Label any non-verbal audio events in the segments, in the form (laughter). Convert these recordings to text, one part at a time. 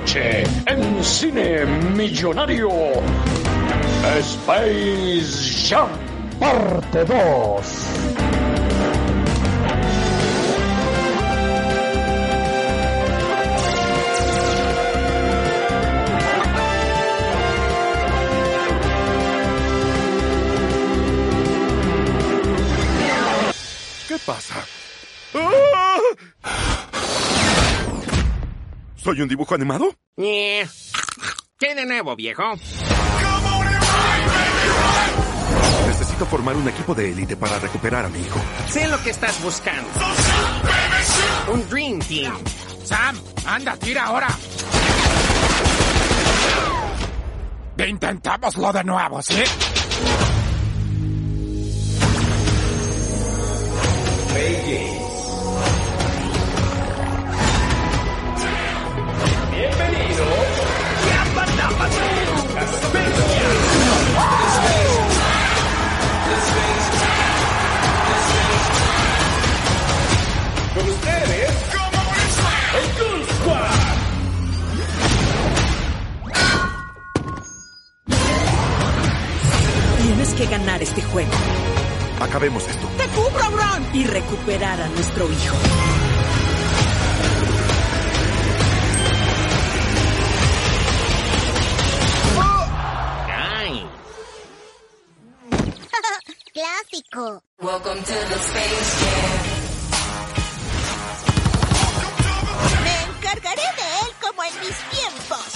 noche en Cine Millonario. Space Jam Parte 2. ¿Qué pasa? ¡Ah! ¿Soy un dibujo animado? Eh, ¿Qué de nuevo, viejo? Necesito formar un equipo de élite para recuperar a mi hijo. Sé lo que estás buscando. Un Dream Team. Sam, anda, tira ahora. Intentámoslo de nuevo, ¿sí? Que ganar este juego Acabemos esto. ¡Te cubro, Bron! y recuperar a nuestro hijo. Ay. (laughs) Clásico. Me encargaré de él como en mis tiempos.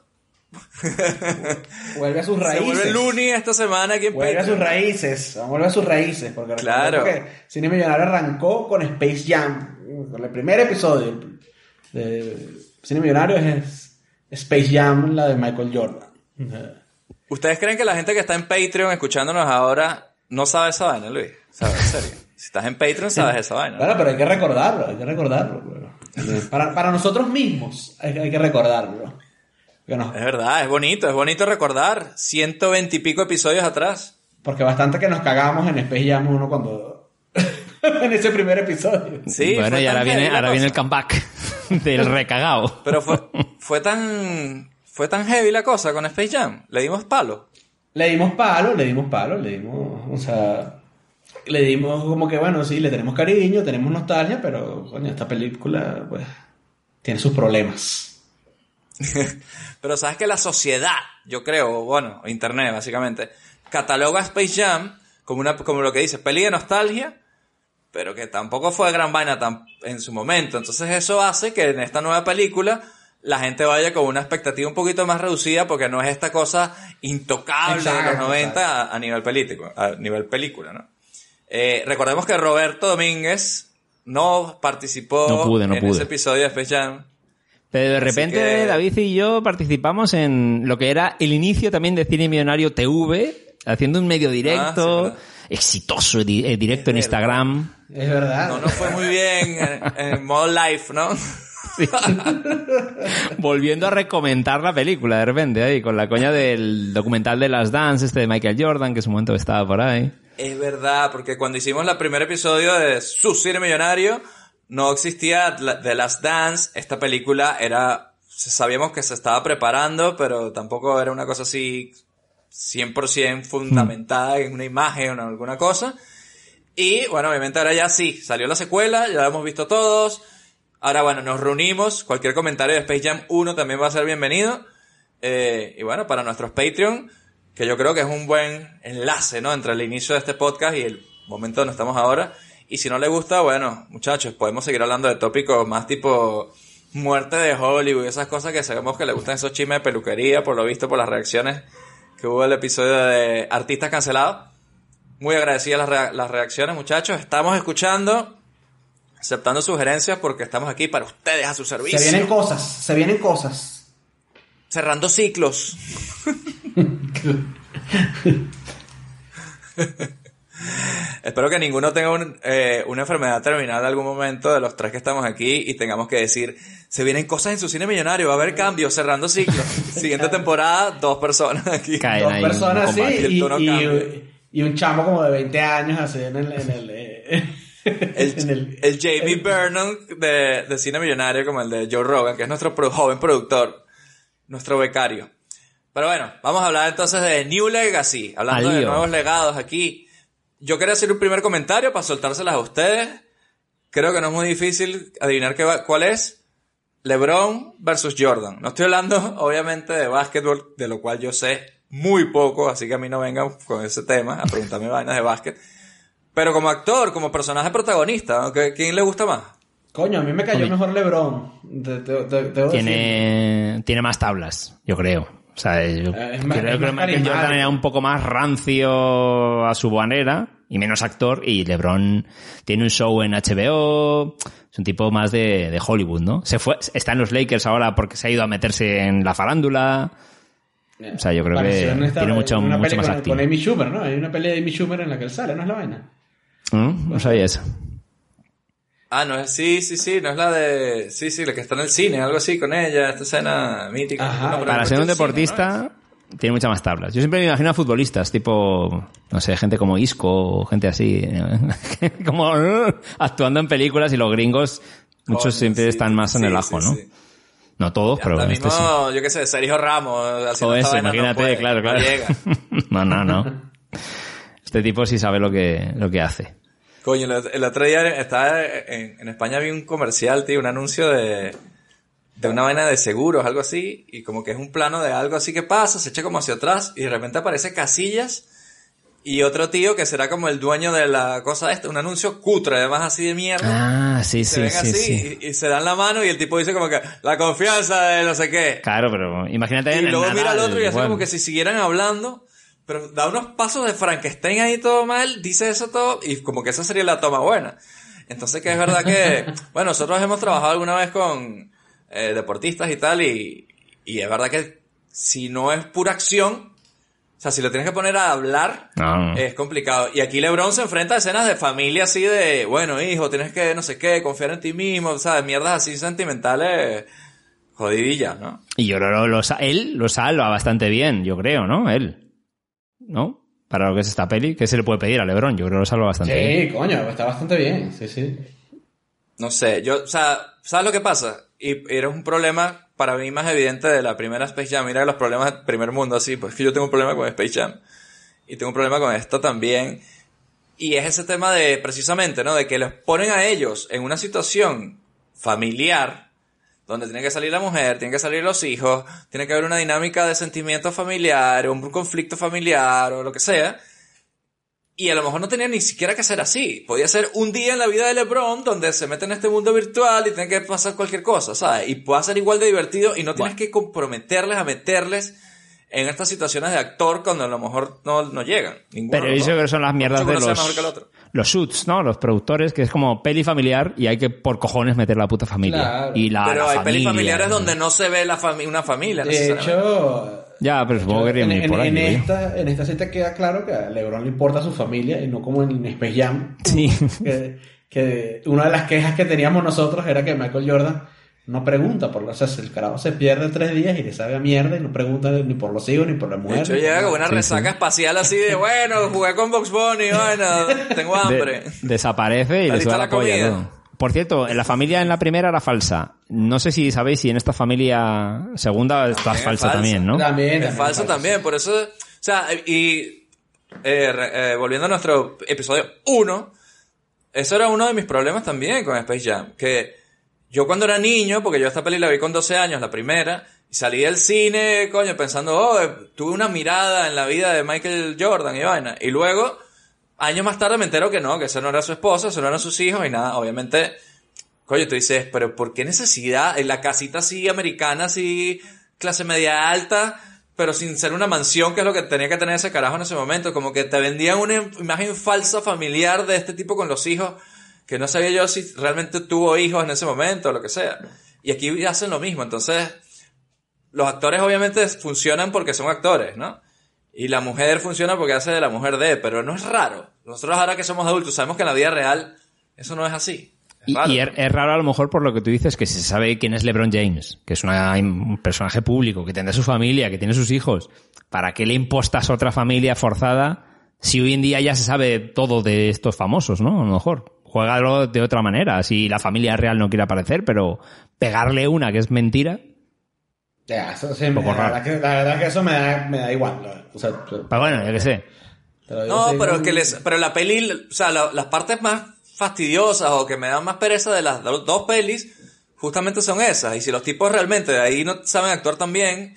(laughs) Vuelve a sus se raíces. vuelve Looney esta semana aquí en Vuelve a sus raíces, vuelve a sus raíces, porque Claro. que Cine Millonario arrancó con Space Jam, con el primer episodio de Cine Millonario es Space Jam, la de Michael Jordan. ¿Ustedes creen que la gente que está en Patreon escuchándonos ahora no sabe esa vaina, Luis? ¿Sabes? En serio. (laughs) Si estás en Patreon sabes esa vaina. ¿no? Claro, pero hay que recordarlo, hay que recordarlo. bueno. Para, para nosotros mismos hay, hay que recordarlo. No, Es verdad, es bonito, es bonito recordar 120 y pico episodios atrás. porque bastante que nos cagamos en Space Jam 1 cuando... (laughs) en ese primer episodio. Sí, bueno, y ahora viene, ahora viene el comeback (laughs) del recagao. Pero fue, (laughs) fue tan fue tan heavy la cosa con Space Jam. Le dimos palo. Le dimos palo, le dimos palo, le dimos, o sea, le dimos como que, bueno, sí, le tenemos cariño, tenemos nostalgia, pero, coño, esta película, pues, tiene sus problemas. (laughs) Pero sabes que la sociedad, yo creo, bueno, internet básicamente, cataloga a Space Jam como una como lo que dice, peli de nostalgia, pero que tampoco fue gran vaina tan, en su momento. Entonces eso hace que en esta nueva película la gente vaya con una expectativa un poquito más reducida porque no es esta cosa intocable de los Exacto, 90 a, a nivel pelítico, a nivel película, ¿no? Eh, recordemos que Roberto Domínguez no participó No pude, no en pude. ese episodio de Space Jam. Pero de Así repente que- David y yo participamos en lo que era el inicio también de Cine Millonario TV, haciendo un medio Ah, sí, directo, exitoso eh, directo en verdad. Instagram. Es verdad. No nos fue muy bien en, en modo live, ¿no? Sí. (laughs) Volviendo a recomendar la película de repente ahí, con la coña del documental de las Dance, este de Michael Jordan, que en su momento estaba por ahí. Es verdad, porque cuando hicimos el primer episodio de Su Cine Millonario, no existía The Last Dance. Esta película era, sabíamos que se estaba preparando, pero tampoco era una cosa así 100% fundamentada en una imagen o en alguna cosa. Y bueno, obviamente ahora ya sí, salió la secuela, ya la hemos visto todos. Ahora bueno, nos reunimos, cualquier comentario de Space Jam 1 también va a ser bienvenido. Eh, y bueno, para nuestros Patreon, que yo creo que es un buen enlace, ¿no? Entre el inicio de este podcast y el momento donde estamos ahora. Y si no le gusta, bueno, muchachos, podemos seguir hablando de tópicos más tipo muerte de Hollywood y esas cosas que sabemos que le gustan esos chismes de peluquería, por lo visto, por las reacciones que hubo el episodio de Artistas Cancelados. Muy agradecidas las, las reacciones, muchachos. Estamos escuchando, aceptando sugerencias porque estamos aquí para ustedes a su servicio. Se vienen cosas, se vienen cosas. Cerrando ciclos. (laughs) (laughs) Espero que ninguno tenga un, eh, una enfermedad terminal en algún momento de los tres que estamos aquí y tengamos que decir, se vienen cosas en su cine millonario, va a haber cambios, cerrando ciclos. (laughs) Siguiente temporada, dos personas aquí. Caen Dos ahí personas combate. Y y, un chamo como de 20 años así en el... En el, eh, El, (laughs) en el- el Jamie Vernon de, de Cine Millonario, como el de Joe Rogan, que es nuestro pro- joven productor, nuestro becario. Pero bueno, vamos a hablar entonces de New Legacy, hablando de nuevos legados aquí. Yo quería hacer un primer comentario para soltárselas a ustedes. Creo que no es muy difícil adivinar qué va- cuál es. LeBron versus Jordan. No estoy hablando, (laughs) obviamente, de básquetbol, de lo cual yo sé muy poco, así que a mí no vengan con ese tema a preguntarme (laughs) vainas de básquet. Pero como actor, como personaje protagonista, ¿no? ¿Qué- ¿quién le gusta más? Coño, a mí me cayó mejor LeBron. Decir. Tiene, tiene más tablas, yo creo. O sea, yo Eh, es más- creo es que Michael. Jordan era un poco más rancio a su manera y menos actor y LeBron tiene un show en HBO, es un tipo más de, de Hollywood, ¿no? Se fue, está en los Lakers ahora porque se ha ido a meterse en la farándula. O sea, yo creo que tiene mucho, más con Amy Schumer, ¿no? Hay una pelea de Amy Schumer en la que él sale, ¿no es la vaina? ¿Mm? No sabía eso. Ah, no es, sí, sí, sí, no es la de, sí, sí, la que está en el cine, algo así con ella, esta escena mítica. Ajá. No, Para no ser un deportista, tiene muchas más tablas. Yo siempre me imagino a futbolistas, tipo, no sé, gente como Isco o gente así, (laughs) como uh, actuando en películas y los gringos, ¿no? muchos siempre sí, están más en el ajo, ¿no? sí. No todos, Y pero hasta este mismo, sí. yo qué sé, Sergio Ramos, Todo eso, vaina no imagínate, puede, claro, no claro. (laughs) no, no, no. (laughs) Este tipo sí sabe lo que, lo que hace. Coño, el, el otro día estaba en, en España vi un comercial, tío, un anuncio de, de una vaina de seguros, algo así, y como que es un plano de algo así que pasa, se echa como hacia atrás, y de repente aparece Casillas y otro tío que será como el dueño de la cosa esta, un anuncio cutre, además así de mierda. Ah, sí, se sí, ven sí, así sí. Y, y se dan la mano y el tipo dice como que la confianza de no sé qué. Claro, pero imagínate Y en el luego mira al otro y hace como que si siguieran hablando, pero da unos pasos de Frankenstein ahí todo mal, dice eso todo y como que esa sería la toma buena. Entonces que es verdad que, (laughs) bueno, nosotros hemos trabajado alguna vez con eh, deportistas y tal y, y es verdad que si no es pura acción, o sea, si lo tienes que poner a hablar, No, no. es complicado. Y aquí LeBron se enfrenta a escenas de familia así de, bueno, hijo, tienes que, no sé qué, confiar en ti mismo, ¿sabes? Mierdas así sentimentales, jodidillas, ¿no? Y yo que lo, sa- él lo salva bastante bien, yo creo, ¿no? Él. ¿No? Para lo que es esta peli, ¿qué se le puede pedir a Lebron? Yo creo que lo salva bastante bien. Sí, coño, está bastante bien. Sí, sí. No sé, yo, o sea, ¿sabes lo que pasa? Y era un problema para mí más evidente de la primera Space Jam. Mira los problemas del primer mundo así, pues que yo tengo un problema con Space Jam. Y tengo un problema con esto también. Y es ese tema de, precisamente, ¿no? De que los ponen a ellos en una situación familiar, donde tiene que salir la mujer, tienen que salir los hijos, tiene que haber una dinámica de sentimiento familiar, un conflicto familiar, o lo que sea. Y a lo mejor no tenía ni siquiera que ser así. Podía ser un día en la vida de LeBron donde se mete en este mundo virtual y tiene que pasar cualquier cosa, ¿sabes? Y puede ser igual de divertido y no tienes que comprometerles a meterles en estas situaciones de actor cuando a lo mejor no, no llegan. Ninguno Pero creo que son las mierdas de uno sea mejor que el los, otro. los shoots, ¿no? Los productores, que es como peli familiar y hay que por cojones meter la puta familia. Claro. Y la, Pero la hay pelis familia. familiares donde no se ve la fami- una familia. De hecho, Ya, pero supongo que en, en- por ahí. en esta, en esta cita queda claro que a LeBron le importa su familia y no como en Space Jam. Sí. Que, que una de las quejas que teníamos nosotros era que Michael Jordan no pregunta por los... O sea, el carajo se pierde tres días y le sabe a mierda y no pregunta ni por los hijos ni por la De mujer. hecho, llega nada. con una Sí, resaca sí. espacial así de, bueno, jugué con Box Bunny, bueno, tengo hambre. De- desaparece y ¿Está le lista la la polla. Por cierto, en la familia en la primera era falsa. No sé si sabéis si en esta familia segunda estás También es falsa, falsa. también, ¿no? También, Es también, falso también, por eso, o sea, y eh, eh, volviendo a nuestro episodio 1, eso era uno de mis problemas también con Space Jam, que yo cuando era niño, porque yo esta peli la vi con 12 años, la primera, y salí del cine, coño, pensando, oh, eh, tuve una mirada en la vida de Michael Jordan y vaina, y luego, años más tarde me entero que no, que eso no era su esposa, eso no eran sus hijos y nada, obviamente, coño, tú dices, pero ¿por qué necesidad? En la casita así americana, así, clase media alta, pero sin ser una mansión, que es lo que tenía que tener ese carajo en ese momento. Como que te vendían una imagen falsa familiar de este tipo con los hijos, que no sabía yo si realmente tuvo hijos en ese momento o lo que sea. Y aquí hacen lo mismo. Entonces, los actores obviamente funcionan porque son actores, ¿no? Y la mujer funciona porque hace de la mujer de, pero no es raro. Nosotros ahora que somos adultos sabemos que en la vida real eso no es así. Es Y, raro. y es, es raro a lo mejor por lo que tú dices, que se sabe quién es LeBron James, que es una- un personaje público, que tendrá su familia, que tiene sus hijos. ¿Para qué le impostas otra familia forzada si hoy en día ya se sabe todo de estos famosos, no? A lo mejor. Juégalo de otra manera, si la familia real no quiere aparecer, pero pegarle una que es mentira. Ya, eso sí, me- poco raro. verdad que, la verdad que eso me da, me da igual. O sea, Pero bueno, yo qué sé. No, pero que les, pero la peli, o sea, la- las partes más fastidiosas o que me dan más pereza de las do- dos pelis, justamente son esas. Y si los tipos realmente de ahí no saben actuar tan bien,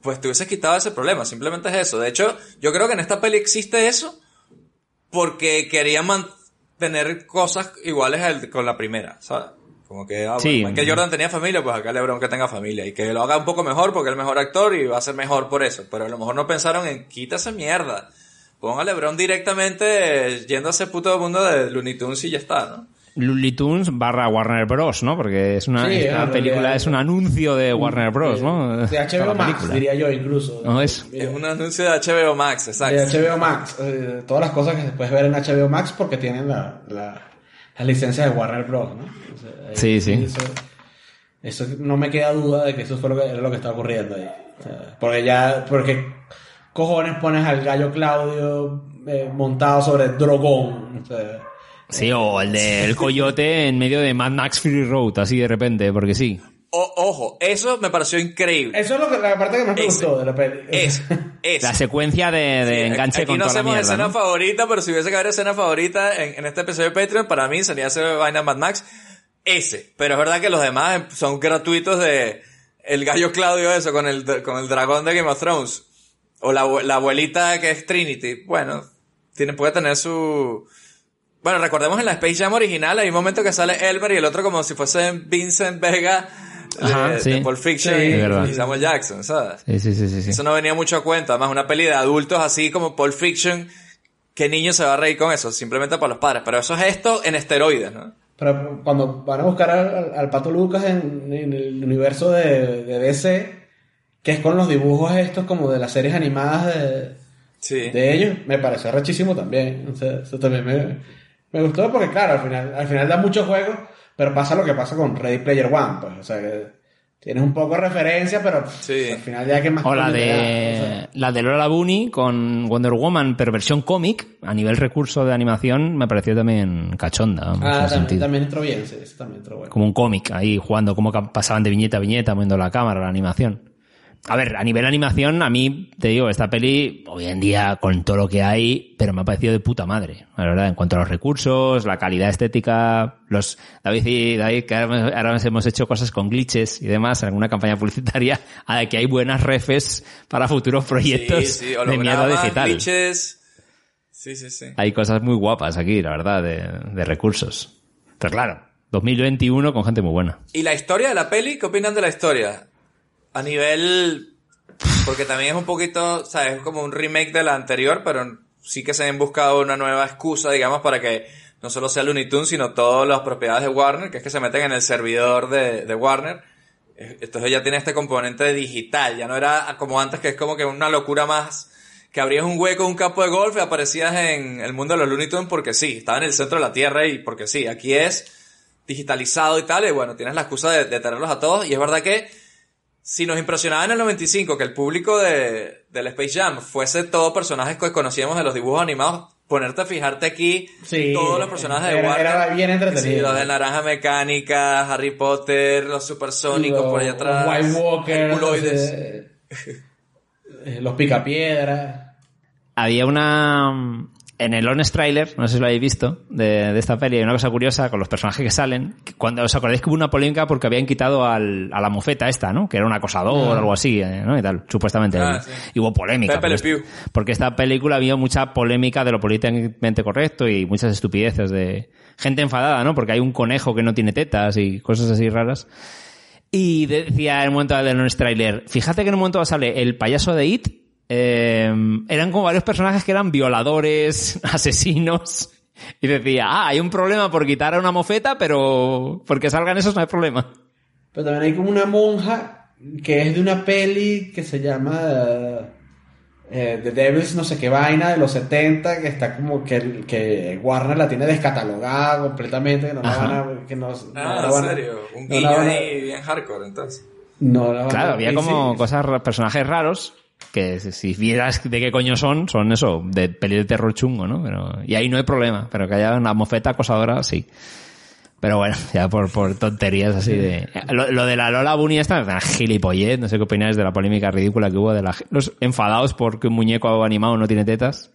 pues te hubieses quitado ese problema. Simplemente es eso. De hecho, yo creo que en esta peli existe eso porque querían mantener cosas iguales al- con la primera, ¿sabes? Como que, ah, Sí. bueno, que Jordan tenía familia, pues acá LeBron que tenga familia. Y que lo haga un poco mejor porque es el mejor actor y va a ser mejor por eso. Pero a lo mejor no pensaron en quita esa mierda. Ponga a LeBron directamente yendo a ese puto mundo de Looney Tunes y ya está, ¿no? Looney Tunes barra Warner Bros, ¿no? Porque es una, Sí, esta película es un anuncio de Warner Bros, ¿no? De HBO Max, diría yo incluso. No, es- Es un anuncio de HBO Max, exacto. De HBO Max. eh, todas las cosas que se puedes ver en HBO Max porque tienen la, la, la licencia de Warner Bros. ¿no? O sea, ahí- Sí, sí. Eso, eso no me queda duda de que eso fue lo que, era lo que está ocurriendo ahí. O sea, porque ya, porque cojones pones al gallo Claudio eh, montado sobre Drogón. O sea, Sí, o el del coyote en medio de Mad Max Fury Road, así de repente, porque sí. O- ojo, eso me pareció increíble. eso es lo que, la parte que más me gustó de la peli. Eso, (laughs) eso. La secuencia de, de Sí, enganche aquí con no toda la hacemos mierda, escena ¿no? favorita, pero si hubiese que haber escena favorita en, en este episodio de Patreon, para mí sería ese vaina Mad Max. Ese. Pero es verdad que los demás son gratuitos de el gallo Claudio eso con el, con el dragón de Game of Thrones. O la, la abuelita que es Trinity. Bueno, tiene, puede tener su... Bueno, recordemos en la Space Jam original hay un momento que sale Elmer y el otro como si fuese Vincent Vega de, Ajá, de. Pulp Fiction Sí, y, y Samuel Jackson, ¿sabes? Sí, sí, sí, sí. Eso no venía mucho a cuenta. Además, una peli de adultos así como Pulp Fiction. ¿Qué niño se va a reír con eso? Simplemente para los padres. Pero eso es esto en esteroides, ¿no? Pero cuando van a buscar al, al- Pato Lucas en, en el universo de, de DC, que es con los dibujos estos como de las series animadas de, Sí. de ellos, me pareció rechísimo también. O sea, eso también me, me gustó porque, claro, al final, al final da mucho juego, pero pasa lo que pasa con Ready Player One, pues. O sea, que tienes un poco de referencia, pero Sí. al final ya que más... O la da, o de, sea. la de Lola Bunny con Wonder Woman, pero versión cómic, a nivel recurso de animación, me pareció también cachonda. Ah, también, también entró bien, sí, eso también entró bueno. Como un cómic, ahí jugando, cómo ca- pasaban de viñeta a viñeta, moviendo la cámara, la animación. A ver, a nivel animación, a mí, te digo, esta peli, hoy en día, con todo lo que hay, pero me ha parecido de puta madre, la verdad, en cuanto a los recursos, la calidad estética, los, David y David, que ahora, ahora hemos hecho cosas con glitches y demás, en alguna campaña publicitaria, (laughs) a la que hay buenas refes para futuros proyectos Sí, sí. de mierda digital. glitches. Sí, sí, sí. Hay cosas muy guapas aquí, la verdad, de, de recursos. Pero claro, 2021 con gente muy buena. ¿Y la historia de la peli? ¿Qué opinan de la historia? A nivel... Porque también es un poquito, ¿sabes? Es como un remake de la anterior, pero sí que se han buscado una nueva excusa, digamos, para que no solo sea Looney Tunes, sino todas las propiedades de Warner, que es que se meten en el servidor de, de Warner. Entonces ya tiene este componente digital, ya no era como antes, que es como que una locura más, que abrías un hueco, un campo de golf y aparecías en el mundo de los Looney Tunes porque sí, estaba en el centro de la Tierra y porque sí, aquí es digitalizado y tal, y bueno, tienes la excusa de, de tenerlos a todos, y es verdad que si nos impresionaba en el 95 que el público de, del Space Jam fuese todos personajes que conocíamos de los dibujos animados, ponerte a fijarte aquí Sí, todos los personajes de era- Warner. era bien entretenido. Sí, los de Naranja Mecánica, Harry Potter, los supersónicos por allá atrás. Los White Walker, Herculoides. (laughs) eh, los Picapiedra. Había una... En el Honest Trailer, no sé si lo habéis visto, de, de esta peli, hay una cosa curiosa con los personajes que salen. que Cuando os acordáis que hubo una polémica porque habían quitado al, a la mofeta esta, ¿no? Que era un acosador o algo así, eh, ¿no? Y tal, supuestamente. Ah, sí. Y hubo polémica. Porque, Pew. porque esta película había mucha polémica de lo políticamente correcto y muchas estupideces de gente enfadada, ¿no? Porque hay un conejo que no tiene tetas y cosas así raras. Y decía en un momento del Honest Trailer, fíjate que en un momento sale el payaso de It, eh, eran como varios personajes que eran violadores, (laughs) asesinos, y decía, ah, hay un problema por quitar a una mofeta, pero porque salgan esos no hay problema. Pero también hay como una monja que es de una peli que se llama... eh, The Devils no sé qué vaina de los 70 que está como que, que Warner la tiene descatalogada completamente, que no la Ajá. van a... Que no, no Ah, la en serio. Un no guiño la ahí bien hardcore, entonces. no la van a- Claro, había como sí, cosas, personajes raros que si vieras de qué coño son, son eso, de peli de terror chungo, ¿no? Pero, y ahí no hay problema, pero que haya una mofeta acosadora, sí. Pero bueno, (laughs) ya por, por tonterías así de... Lo, lo de la Lola Bunny esta es una gilipollez, no sé qué opináis de la polémica ridícula que hubo de la, los enfadados porque un muñeco animado no tiene tetas.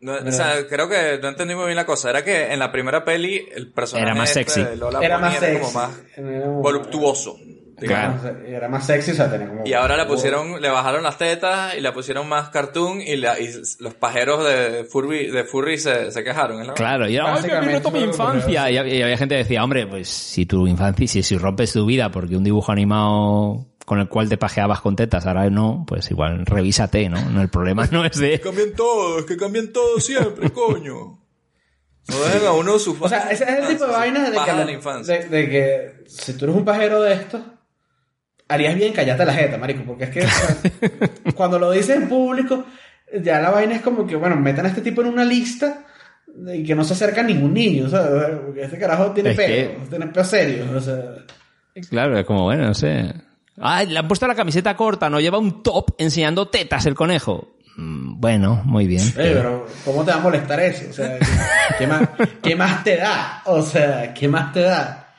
No, o sea, creo que no entendí muy bien la cosa. Era que en la primera peli el personaje Era más este sexy. de Lola Era Bunny más era sexy. como más voluptuoso. Digamos. Claro. Era más sexy, o sea, tenía como... Y ahora la pusieron, le bajaron las tetas y la pusieron más cartoon y, la, y los pajeros de Furby, de Furry se, se quejaron. ¿no? Claro, y era, "Ay, que me mi que infancia. Y, y había gente que decía, hombre, pues si tu infancia, si, si rompes tu vida porque un dibujo animado con el cual te pajeabas con tetas, ahora no, pues igual revísate, ¿no? No, el problema no es de... Cambian todo, es que cambian todo siempre, (laughs) coño. No dejen a uno su O sea, ese es el tipo de vaina de que, de la- la infancia. de, de que si tú eres un pajero de esto, harías bien callarte la jeta, marico, porque es que o sea, (laughs) cuando lo dices en público, ya la vaina es como que, bueno, metan a este tipo en una lista y que no se acerca a ningún niño, ¿sabes? Porque este carajo tiene Es peo, que- tiene peo serio, o sea... Claro, es como, bueno, no sé. Ah, le han puesto la camiseta corta, no lleva un top enseñando tetas el conejo. Mm, Bueno, muy bien. Eh, pero ¿cómo te va a molestar eso? O sea, ¿qué más, ¿qué más te da? O sea, ¿qué más te da?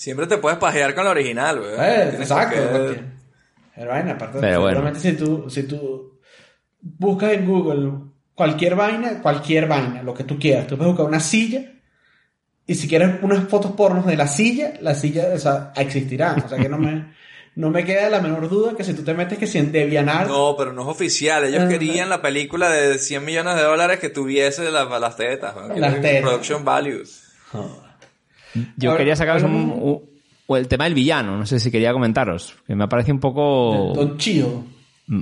Siempre te puedes pajear con la original, güey. Eh, exacto. Pero vaina, aparte, Pero bueno. si tú, si tú buscas en Google cualquier vaina, cualquier vaina, lo que tú quieras, tú puedes buscar una silla y si quieres unas fotos pornos de la silla, la silla o sea, existirá. O sea que no me, no me queda la menor duda que si tú te metes que si en Devianar, No, pero no es oficial. Ellos Ah. querían la película de 100 millones de dólares que tuviese la- las tetas. ¿no? Las tetas. Production value. Yo quería sacaros un, un- el tema del villano, no sé si quería comentaros, que me parece un poco... Don Chío.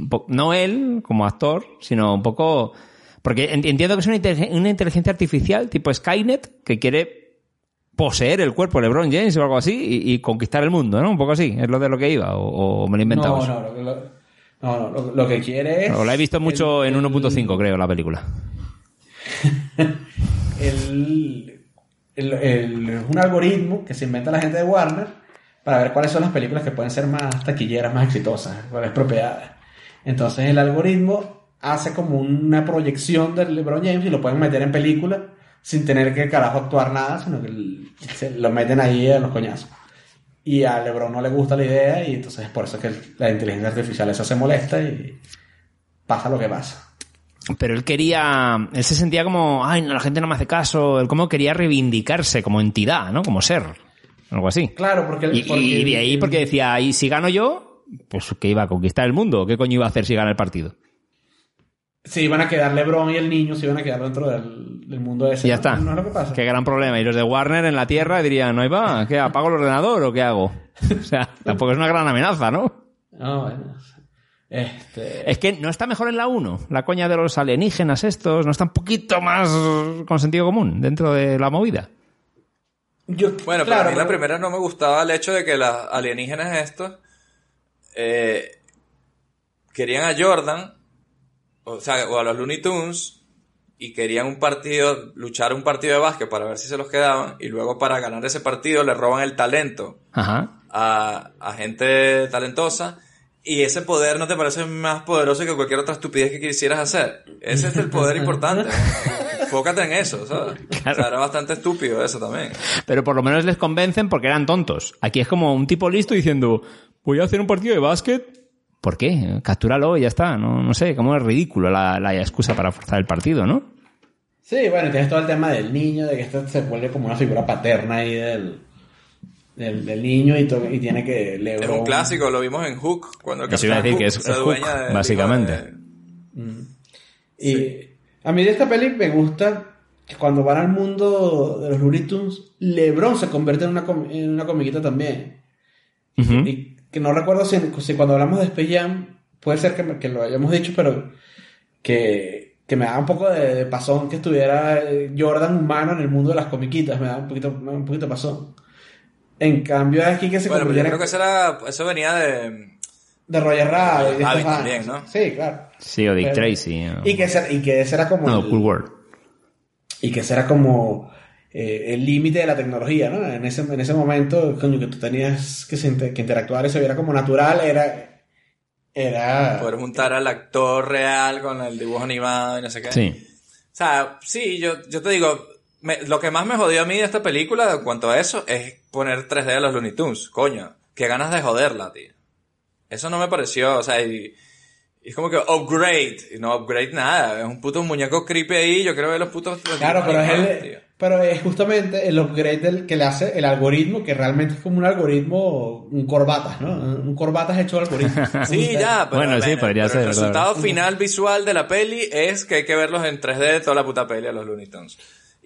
po- no él como actor, sino un poco... Porque en- entiendo que es una, inteligen- una inteligencia artificial tipo Skynet que quiere poseer el cuerpo de LeBron James o algo así y, y conquistar el mundo, ¿no? Un poco así, es lo de lo que iba, o, o me lo he inventado. No, eso. no, lo, lo- no, lo, lo que quiere es... O la he visto mucho el- en 1.5, creo, la película. (laughs) el, el- un algoritmo que se inventa la gente de Warner para ver cuáles son las películas que pueden ser más taquilleras, más exitosas, cuáles propiedades. Entonces el algoritmo hace como una proyección del LeBron James y lo pueden meter en película sin tener que carajo actuar nada, sino que se lo meten ahí a los coñazos. Y a LeBron no le gusta la idea y entonces es por eso que la inteligencia artificial esa se molesta y pasa lo que pasa. Pero él quería, él se sentía como, ay, no, la gente no me hace caso, él como quería reivindicarse como entidad, ¿no? Como ser, algo así. Claro, porque... Y, porque y de ahí el- porque decía, y si gano yo, pues que iba a conquistar el mundo, ¿qué coño iba a hacer si gana el partido? Se iban a quedar LeBron y el niño se iban a quedar dentro del, del mundo ese. Y ya ¿no? está. No es lo que pasa. Qué gran problema. Y los de Warner en la Tierra dirían, no ahí va, ¿qué? ¿Apago el ordenador o qué hago? (laughs) O sea, tampoco es una gran amenaza, ¿no? No, bueno. Este. Es que no está mejor en la 1, la coña de los alienígenas estos, no está un poquito más con sentido común dentro de la movida. Yo, Bueno, pero claro, a mí la primera no me gustaba el hecho de que las alienígenas estos eh, querían a Jordan, o sea, o a los Looney Tunes, y querían un partido, luchar un partido de básquet para ver si se los quedaban, y luego para ganar ese partido le roban el talento Ajá. a, a gente talentosa, y ese poder no te parece más poderoso que cualquier otra estupidez que quisieras hacer. Ese es el poder importante. (laughs) Fócate en eso, ¿sabes? O sea, era bastante estúpido eso también. Pero por lo menos les convencen porque eran tontos. Aquí es como un tipo listo diciendo, voy a hacer un partido de básquet. ¿Por qué? Captúralo y ya está. No, no sé, como es ridículo la, la excusa para forzar el partido, ¿no? Sí, bueno, tienes todo el tema del niño, de que esto se vuelve como una figura paterna ahí del, del, del niño y, to- y tiene que Es LeBron. un clásico, lo vimos en Hook, cuando el Capitán decir que es- se es Hook, adueña de- básicamente. de- Y a mí de esta peli me gusta que cuando van al mundo de los Looney Tunes, LeBron se convierte en una, com- en una comiquita también. Y que no recuerdo si, si cuando hablamos de Space Jam, puede ser que, me- que lo hayamos dicho, pero que, que me da un poco de, de pasón que estuviera eh, Jordan humano en el mundo de las comiquitas, me da un poquito, me da un poquito de pasón. En cambio aquí que se Bueno, pero yo creo que eso, era, eso venía de, De Roger Rabbit. Rabbit también. ¿no? Sí, claro. Sí, o Dick Pero- Tracy. o- Y que, ese, y que ese era como... No, el- Cool World. y que ese era como eh, el límite de la tecnología, ¿no? En ese, en ese momento, coño, que tú tenías que, se inter- que interactuar y se viera como natural, era... Era... Poder juntar al actor real con el dibujo animado y no sé qué. Sí. O sea, sí, yo, yo te digo, me- lo que más me jodió a mí de esta película en cuanto a eso es poner 3D a los Looney Tunes. Coño, qué ganas de joderla, tío. Eso no me pareció, o sea, y, y es como que upgrade. Y no upgrade nada, es un puto muñeco creepy ahí, yo quiero ver los putos... Claro, pero es, dibujos el, animados, tío. pero es justamente el upgrade del, que le hace el algoritmo, que realmente es como un algoritmo, un corbatas, ¿no? Un corbatas hecho algoritmo. (laughs) Sí, ya, pero, Bueno, sí, podría pero ser, El resultado claro. final visual de la peli es que hay que verlos en 3D toda la puta peli a los Looney Tunes.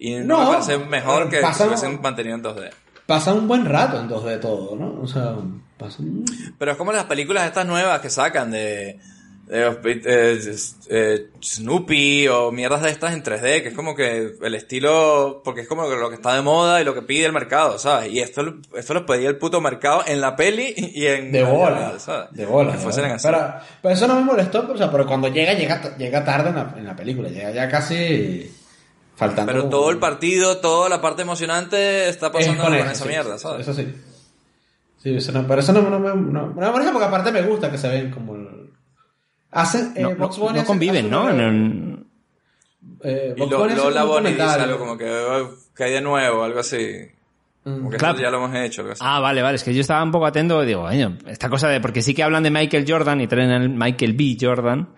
Y no, No, me parece mejor que pasa- si hubiesen mantenido en 2D. Pasa un buen rato en 2D todo, ¿no? O sea, pasa un... Pero es como las películas estas nuevas que sacan de, eh, eh, Snoopy o mierdas de estas en 3D, que es como que el estilo, porque es como que lo que está de moda y lo que pide el mercado, ¿sabes? Y esto, lo- esto lo pedía el puto mercado en la peli y en... De bola, ¿sabes? de bola. Que de pero eso no me molestó, pero, o sea, pero cuando llega, llega, llega tarde en la, en la película, llega ya casi faltando... Pero todo el partido, toda la parte emocionante está es pasando con con eso, esa sí, mierda, ¿sabes? Eso sí. Sí, eso no, pero eso no, no me... No, no porque aparte me gusta que se ven como... el- Hacen... eh, No, Bunny no hace- conviven, hace ¿no? En- eh, Y Bugs lo, Bunny Lola un Bonnie dice algo como que, "Oh, que hay de nuevo, algo así. Como que Claro. esto ya lo hemos hecho. Ah, vale, vale. Es que yo estaba un poco atento y digo, esta cosa de... Porque sí que hablan de Michael Jordan y traen el Michael B. Jordan.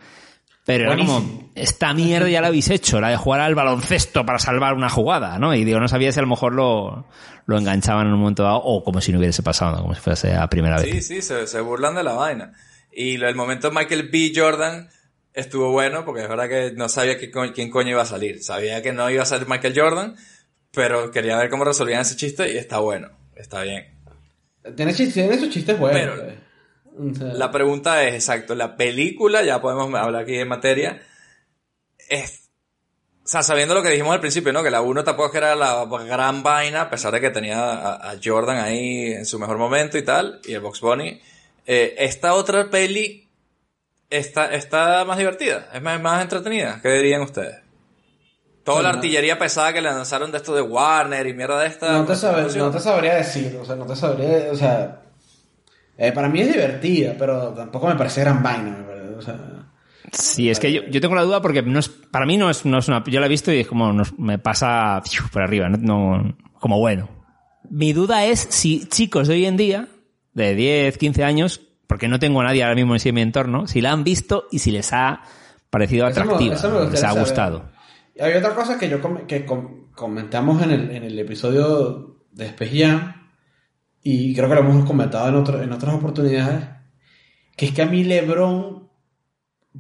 Pero era como, Buenísimo. esta mierda ya la habéis hecho, la de jugar al baloncesto para salvar una jugada, ¿no? Y digo, no sabía si a lo mejor lo, lo enganchaban en un momento dado o como si no hubiese pasado, como si fuese la primera vez. Sí, sí, se, se burlan de la vaina. Y el momento Michael B. Jordan estuvo bueno porque es verdad que no sabía quién coño iba a salir. Sabía que no iba a salir Michael Jordan, pero quería ver cómo resolvían ese chiste y está bueno, está bien. Tiene, tiene sus chistes buenos. Pero- sea, La pregunta es, exacto, la película, ya podemos hablar aquí en materia, es, o sea, sabiendo lo que dijimos al principio, ¿no? Que la 1 tampoco era la gran vaina, a pesar de que tenía a, a Jordan ahí en su mejor momento y tal, y el Box Bunny. Eh, esta otra peli está, está más divertida, es más, más entretenida. ¿Qué dirían ustedes? Toda la artillería pesada que le lanzaron de esto de Warner y mierda de esta. no, te sabe- funciona. no te sabría decir, o sea, no te sabría, o sea, eh, para mí es divertida, pero tampoco me parece gran vaina, o sea, Sí, es que yo, yo tengo la duda porque no es, para mí no es, no es una, yo la he visto y es como, nos- me pasa fiu, por arriba, no, no- como bueno. Mi duda es si chicos de hoy en día, de 10, 15 años, porque no tengo a nadie ahora mismo en sí en mi entorno, si la han visto y si les ha parecido Eso atractiva, me les ha saber. gustado. Y hay otra cosa que yo com- que com- comentamos en el, en el episodio de Jam, y creo que lo hemos comentado en, otro- en otras oportunidades, que es que a mí LeBron,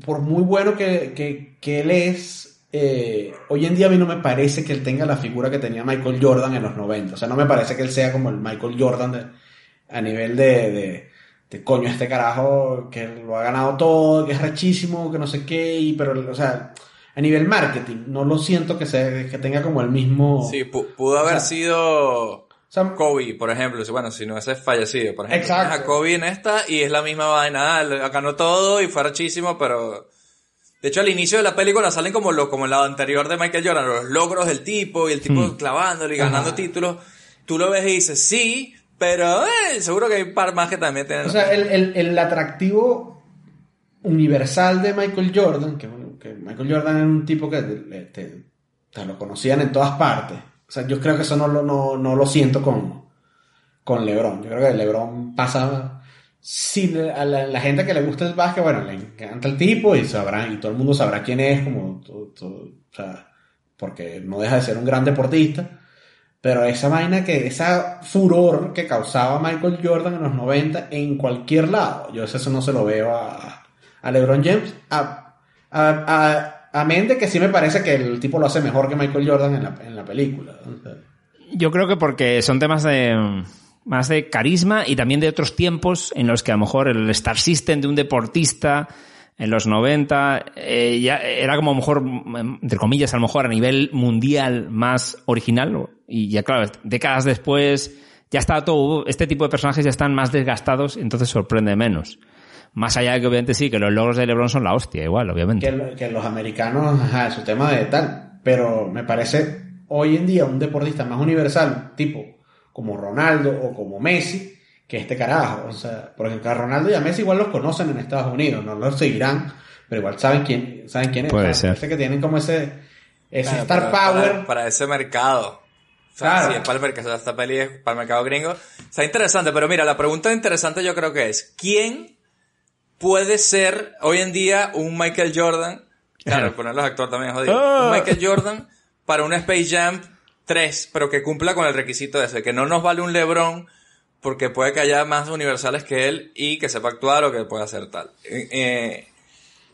por muy bueno que, que- que él es, eh, hoy en día a mí no me parece que él tenga la figura que tenía Michael Jordan en los 90. O sea, no me parece que él sea como el Michael Jordan de- a nivel de, de, de coño, este carajo que lo ha ganado todo, que es rechísimo, que no sé qué, y, pero, o sea, a nivel marketing, no lo siento que, sea, que tenga como el mismo... Sí, pu- pudo haber O sea, sido o sea, Kobe, por ejemplo, si- bueno, si no ese es fallecido, por ejemplo, Exacto. a Kobe en esta y es la misma vaina, ah, ganó todo y fue rechísimo, pero de hecho al inicio de la película salen como lo como en la anterior de Michael Jordan, los logros del tipo y el tipo clavándolo y ganando Ajá. títulos, tú lo ves y dices, sí, pero eh, seguro que hay un par más que también tienen... O sea, el, el, el atractivo universal de Michael Jordan, que, que Michael Jordan era un tipo que te, te- te lo conocían en todas partes. O sea, yo creo que eso no lo, no, no lo siento con, con LeBron. Yo creo que LeBron pasa... Si a la, gente que le gusta el básquet, bueno, le encanta el tipo y sabrá, y todo el mundo sabrá quién es, como, o sea, porque no deja de ser un gran deportista. Pero esa vaina que, esa furor que causaba Michael Jordan en los 90 en cualquier lado, yo eso no se lo veo a, a LeBron James. A, a, a mente que sí me parece que el tipo lo hace mejor que Michael Jordan en la, en la película. Yo creo que porque son temas de más de carisma y también de otros tiempos en los que a lo mejor el Star System de un deportista en los 90 eh, ya era como a lo mejor, entre comillas, a lo mejor a nivel mundial más original y ya claro, décadas después ya está todo, este tipo de personajes ya están más desgastados, entonces sorprende menos. Más allá de que obviamente sí, que los logros de LeBron son la hostia, igual, obviamente. que, que los americanos, ajá, su tema de tal. Pero me parece hoy en día un deportista más universal, tipo como Ronaldo o como Messi, que este carajo. O sea, porque a Ronaldo y a Messi igual los conocen en Estados Unidos, no los seguirán, pero igual saben quién, saben quién es. Puede O ser. parece que tienen como ese, ese Claro, star para- power. Para, para ese mercado. O sea, Claro. si es para el mercado, esta peli es para el mercado gringo. Está interesante, pero mira, la pregunta interesante yo creo que es, ¿quién puede ser hoy en día un Michael Jordan? Claro, ponerlos actor también es jodido. Ah. Un Michael Jordan para un Space Jam 3, pero que cumpla con el requisito ese, que no nos vale un LeBron porque puede que haya más universales que él y que sepa actuar o que pueda hacer tal. Eh, eh,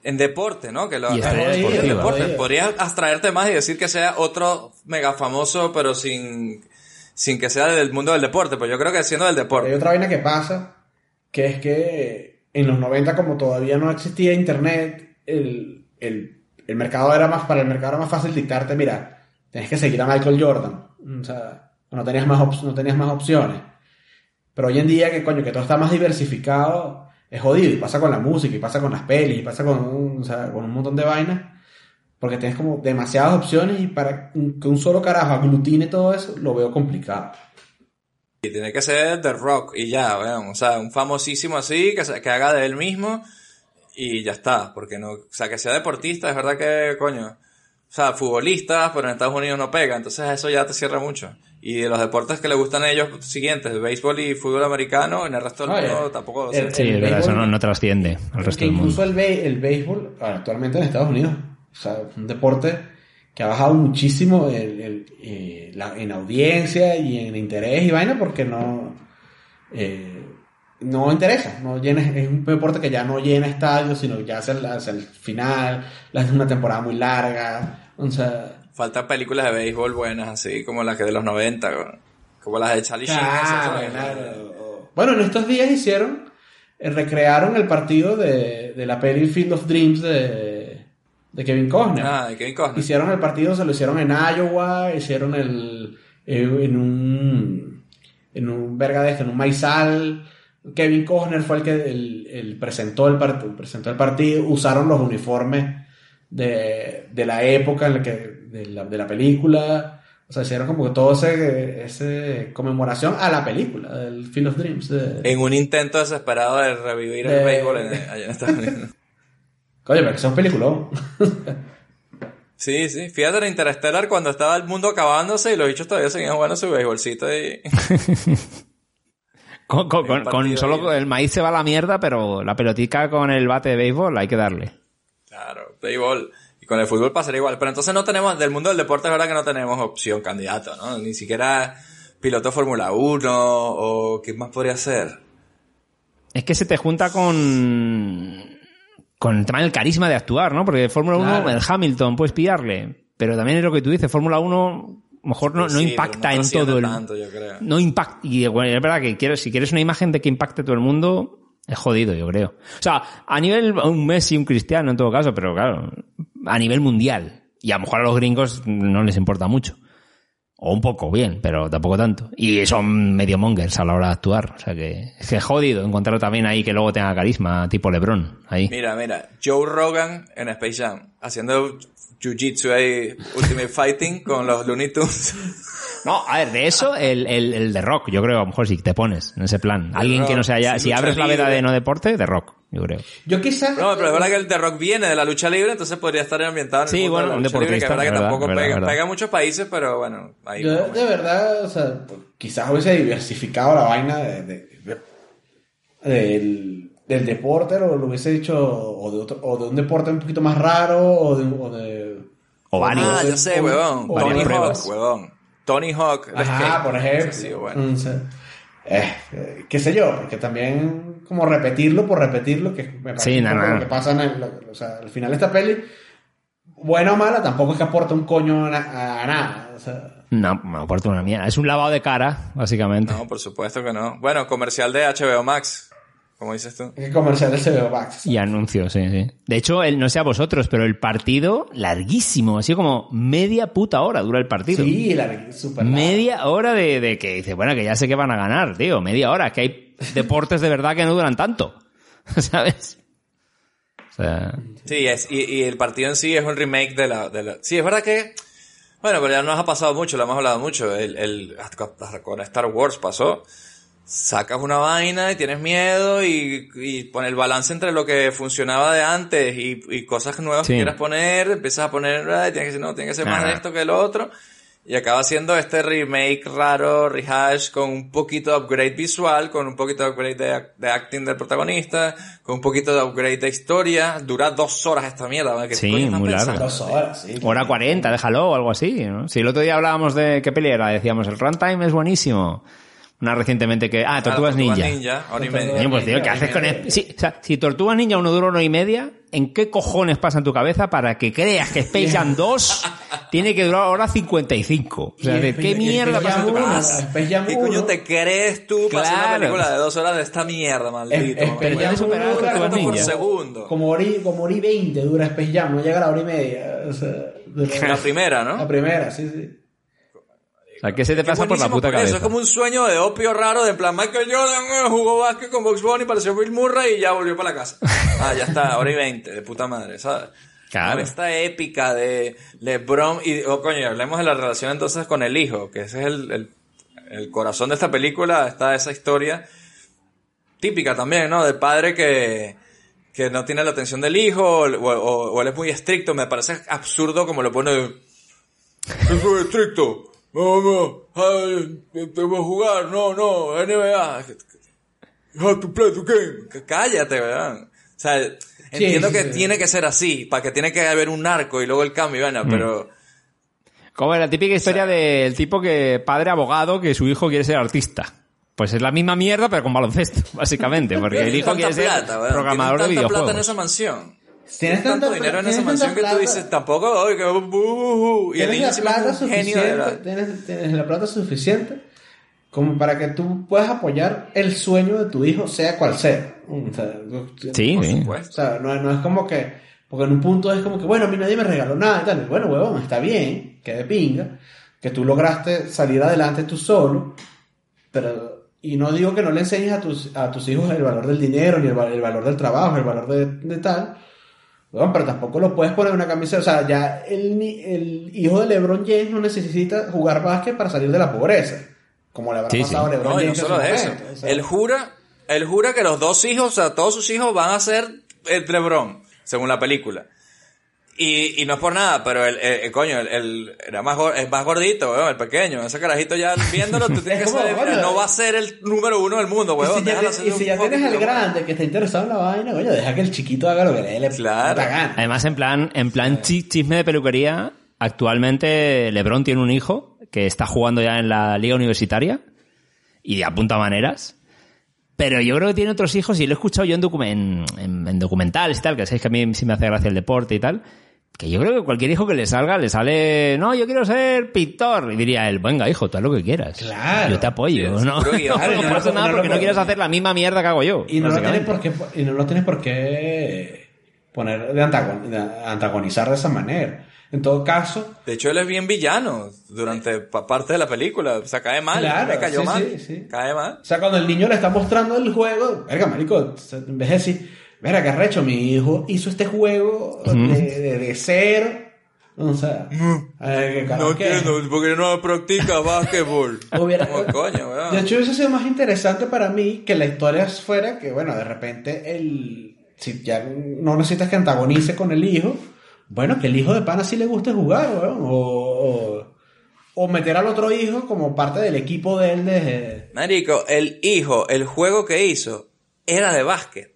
en deporte, ¿no? Que lo Y en deporte. Podrías abstraerte más y decir que sea otro mega famoso, pero sin, sin que sea del mundo del deporte. Pues yo creo que siendo del Hay deporte. otra vaina que pasa, que es que en los 90 como todavía no existía internet, el, el, el mercado era más, para el mercado era más fácil dictarte, mira, tienes que seguir a Michael Jordan. O sea, no tenías más, no tenías más opciones. Pero hoy en día que coño, que todo está más diversificado, es jodido. Y pasa con la música, y pasa con las pelis, y pasa con o sea, con un montón de vainas. Porque tienes como demasiadas opciones y para que un solo carajo aglutine todo eso, lo veo complicado. Y tiene que ser The Rock y ya, weón. O sea, un famosísimo así, que, se- que haga de él mismo y ya está. Porque no, o sea, que sea deportista, es verdad que, coño. O sea, futbolistas, pero en Estados Unidos no pega. Entonces eso ya te cierra mucho. Y de los deportes que le gustan a ellos siguientes, béisbol y fútbol americano, en el resto del mundo tampoco. el- Sí, el es verdad, eso no, no trasciende al resto que del mundo. incluso el, el béisbol, actualmente en Estados Unidos, o sea, es un deporte que ha bajado muchísimo el- el- eh, la- en audiencia y en interés y vaina porque no, eh, no interesa, no llena, es un deporte que ya no llena estadios, sino ya hacia el, hacia el final, es una temporada muy larga, o sea, Faltan películas de béisbol buenas, así como las que de los 90, weón. como las de Charlie Sheen. Claro, ¿sabes? claro. Bueno, en estos días hicieron, eh, recrearon el partido de, de la peli Field of Dreams de, de Kevin Costner. Ah, de Kevin Costner. Hicieron el partido, se lo hicieron en Iowa, hicieron el eh, en un en un verga de esto, en un maizal. Kevin Costner fue el que el, el presentó el partido, presentó el partido, usaron los uniformes de, de la época en la que de la, de la película. O sea, hicieron como que todo ese, ese conmemoración a la película del Field of Dreams. de- En un intento desesperado de revivir el béisbol en, allá en Estados Unidos. (laughs) Coño, pero que sea un peliculón. (laughs) Sí, sí. Fíjate en Interstellar cuando estaba el mundo acabándose y los bichos todavía seguían jugando su béisbolcito y... (laughs) Con, con- Un con- con partido solo el maíz se va a la mierda, pero la pelotica con el bate de béisbol hay que darle. Claro, béisbol. Y con el fútbol pasaría igual. Pero entonces no tenemos, del mundo del deporte es verdad que no tenemos opción candidato, ¿no? Ni siquiera piloto de Fórmula 1 o ¿qué más podría ser? Es que se te junta con con el tema del carisma de actuar, ¿no? Porque Fórmula 1, Claro. el Hamilton, puedes pillarle. Pero también es lo que tú dices, Fórmula 1 a lo mejor no, no Sí, impacta no en todo el... tanto, yo creo. No impacta... Y bueno, es verdad que quieres, si quieres una imagen de que impacte todo el mundo, es jodido, yo creo. O sea, a nivel un Messi, un Cristiano en todo caso, pero claro, a nivel mundial. Y a lo mejor a los gringos no les importa mucho. O un poco, bien, pero tampoco tanto. Y son medio mongers a la hora de actuar. O sea que es que jodido encontrarlo también ahí que luego tenga carisma, tipo Lebron. Ahí. Mira, mira, Joe Rogan en Space Jam, haciendo jiu-jitsu ahí, Ultimate Fighting con los Looney Tunes. (laughs) No, a ver, de eso, el, el, el de rock, yo creo, a lo mejor si te pones en ese plan. Alguien que no sea ya, si abres la veda de no deporte, de rock, yo creo. Yo quizás... No, pero es verdad que el de rock viene de la lucha libre, entonces podría estar ambientado en el Sí, mundo de bueno, la un lucha libre, que es deportista, verdad que verdad, tampoco verdad, pega, verdad. pega en muchos países, pero bueno, ahí Yo de verdad, o sea, quizás hubiese diversificado la vaina de, de- de- del, del deporte, o lo hubiese hecho, o de, otro, o de un deporte un poquito más raro, o de... O, de, O varios. Ah, yo sé, huevón. varias Hawk, pruebas. huevón. Tony Hawk. Ajá, por ejemplo. Sí, bueno. Eh, eh, qué sé yo, porque también como repetirlo por repetirlo, que me parece Sí, no, no. lo que pasa en el, o sea, al final de esta peli, buena o mala, tampoco es que aporta un coño a, na- a nada. O sea, No, me aporta una mierda. Es un lavado de cara, básicamente. No, por supuesto que no. Bueno, comercial de HBO Max, como dices tú. Max. Y anuncios, sí, sí. De hecho, el, no sé a vosotros, pero el partido larguísimo, así como media puta hora dura el partido. Sí, la super Media hora de, de que dice, bueno, que ya sé que van a ganar, tío. Media hora, que hay deportes de verdad que no duran tanto. (laughs) ¿sabes? O sea, Sí, es, y, y el partido en sí es un remake de la, de la... Sí, es verdad que... Bueno, pero ya nos ha pasado mucho, lo hemos hablado mucho. El, el, con Star Wars pasó. Sacas una vaina y tienes miedo y, y pone el balance entre lo que funcionaba de antes y, y cosas nuevas Sí. que quieras poner, empiezas a poner, "Ay, tiene que ser, no, tiene que ser más Ah. de esto que lo otro. Y acaba siendo este remake raro, rehash, con un poquito de upgrade visual, con un poquito de upgrade de, de acting del protagonista, con un poquito de upgrade de historia. Dura dos horas esta mierda. ¿Qué Sí, muy larga. Dos horas, sí. hora 40, déjalo o algo así, ¿no? Si el otro día hablábamos de qué peli era, decíamos, el runtime es buenísimo. Una recientemente que... Ah, Tortugas Tortugas Ninja. Ninja, hora y media. Pues tío, ¿qué haces con el- sí, o sea, si Tortugas Ninja uno dura una y media, ¿en qué cojones pasa en tu cabeza para que creas que Space Jam (laughs) 2 tiene que durar hora 55? O sea, ¿de qué mierda pasa en tu cabeza? Space Jam ¿Qué coño te crees tú para hacer una Claro. película de dos horas de esta mierda, maldito? Space Jam superar Tortugas como- por Ninja. segundo. Como hora, y- como hora y 20 dura Space Jam, no llega a la hora y media. O sea, dura- La primera, ¿no? La primera, sí, sí. Sea, ¿qué se te pasa por la puta por eso, cabeza? Es como un sueño de opio raro, de en plan, Michael Jordan eh, jugó básquet con Box Bunny, pareció Bill Murray y ya volvió para la casa. Ah, ya está, hora y veinte, de puta madre, ¿sabes? Claro. Esta épica de LeBron y, oh coño, hablemos de la relación entonces con el hijo, que ese es el, el, el corazón de esta película, está esa historia típica también, ¿no? Del padre que, que no tiene la atención del hijo, o, o- o él es muy estricto, me parece absurdo como lo pone, yo soy estricto. No, no, ay, te voy a jugar, no, no, NBA. Have to play the game. Cállate, ¿verdad? O sea, entiendo sí, que sí. tiene que ser así, para que tiene que haber un arco y luego el cambio, bueno, pero... Como la típica historia del tipo que, padre abogado, que su hijo quiere ser artista. Pues es la misma mierda, pero con baloncesto, (laughs) básicamente. Porque el hijo quiere ser plata, ¿verdad? programador de tanta plata en videojuegos. esa mansión. Tienes tanto tanta dinero en esa mansión que tú dices, tampoco, "Ay, que bu", y el niño la es plata un genio de suficiente, la... tienes, tienes la plata suficiente como para que tú puedas apoyar el sueño de tu hijo, sea cual sea. O sea, Sí, Por sí. supuesto. O sea, no, no es como que. Porque en un punto es como que, bueno, a mí nadie me regaló nada y tal. Y bueno, huevón, está bien, que de pinga, que tú lograste salir adelante tú solo, pero. Y no digo que no le enseñes a tus, a tus hijos el valor del dinero, ni el, el valor del trabajo, el valor de, de tal. Pero tampoco lo puedes poner en una camisa. O sea, ya el, ni- el hijo de LeBron James no necesita jugar básquet para salir de la pobreza. Como le habrá Sí, pasado sí. a LeBron No, y no James en solo de eso. momento, o sea. Él jura, él jura que los dos hijos, o sea, todos sus hijos van a ser el LeBron, según la película. Y, y no es por nada, pero el, el- el coño, el, el- era más, es más gordito, weón, el pequeño. Ese carajito ya viéndolo, tú (laughs) tienes que saber, coño, no va a ser el número uno del mundo, Y weón. si ya, déjalo te- hacer y si ya tienes al grande que está interesado en la vaina, coño, deja que el chiquito haga lo que le dé la Claro. Además, en plan, en plan chi- chisme de peluquería, actualmente LeBron tiene un hijo que está jugando ya en la liga universitaria y de apunta maneras. Pero yo creo que tiene otros hijos y lo he escuchado yo en, docu- en, en- en documentales y tal, que sabéis que a mí sí me hace gracia el deporte y tal. Que yo creo que cualquier hijo que le salga, le sale, no, yo quiero ser pintor. Y diría él, venga, hijo, tú haz lo que quieras. Claro. Yo te apoyo. Sí, no, guion. Claro, (laughs) no Claro, pasa no, nada no, porque no, no quieras no. hacer la misma mierda que hago yo. Y no, lo tienes por qué, y no lo tienes por qué poner de antagonizar de esa manera. En todo caso, De hecho, él es bien villano durante pa- parte de la película. O sea, cae mal. Claro, cayó sí, mal. sí, sí. Cae mal. o sea, cuando el niño le está mostrando el juego, verga, marico, en vez de decir, verga, qué arrecho, mi hijo hizo este juego de, de, de cero. O sea, eh, qué carajo No entiendo, porque no practica básquetbol. (laughs) Hubiera- Como coño, weón. De hecho, hubiese sido más interesante para mí que la historia fuera que, bueno, de repente el. Si ya no necesitas que antagonice con el hijo, bueno, que el hijo de pana sí le guste jugar, weón, o, o, o meter al otro hijo como parte del equipo de él de. Marico, el hijo, el juego que hizo, era de básquet.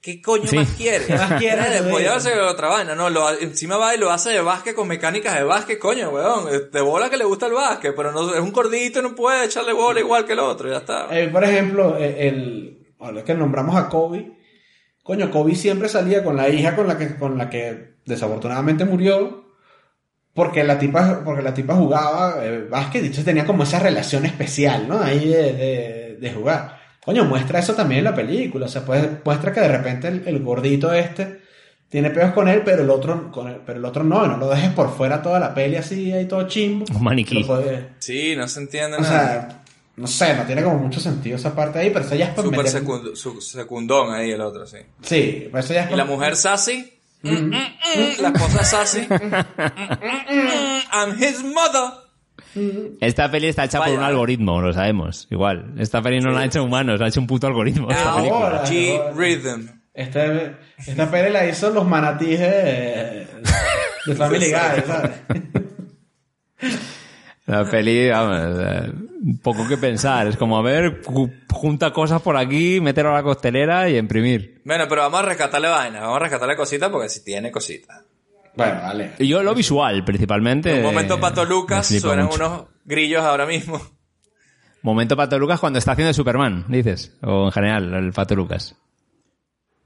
¿Qué coño Sí. más quiere? ¿Qué (laughs) más quiere? Podía hacer otra vaina, no, lo, encima va y lo hace de básquet con mecánicas de básquet, coño, weón. De bola que le gusta el básquet, pero no, es un gordito y no puede echarle bola igual que el otro, ya está. Eh, por ejemplo, eh, el. Ahora que nombramos a Kobe. Coño, Kobe siempre salía con la hija con la que, con la que desafortunadamente murió. Porque la tipa, porque la tipa jugaba eh, básquet y entonces tenía como esa relación especial, ¿no? Ahí de, de, de jugar. Coño, muestra eso también en la película. O sea, pues, muestra que de repente el, el gordito este tiene peos con él, pero el otro, con él, pero el otro no, y no lo dejes por fuera toda la peli así, ahí todo chimbo. Un maniquí. Puede- Sí, no se entiende o nada. sea, No sé, no tiene como mucho sentido esa parte ahí, pero eso ya es para Super meter- secundón ahí el otro, sí. Sí, pero eso ya es ¿Y para- la mujer sassy? Mm, mm, mm, La esposa sassy. Mm, mm, mm, I'm his mother. Esta peli está hecha por un algoritmo, lo sabemos. Igual. Esta peli no la ha hecho humanos, la ha hecho un puto algoritmo. esta Ahora. película. G Rhythm. Esta, esta peli la hizo los manatíes de, de Family Guy, ¿sabes? La peli, vamos, eh, poco que pensar. Es como, a ver, ju- junta cosas por aquí, meterlo a la costelera y imprimir. Bueno, pero vamos a rescatarle vaina, vamos a rescatarle cositas porque si tiene cositas. Bueno, vale. Y yo lo visual, principalmente. En un momento Pato Lucas suenan mucho. unos grillos ahora mismo. Momento Pato Lucas cuando está haciendo Superman, dices. O en general, el Pato Lucas.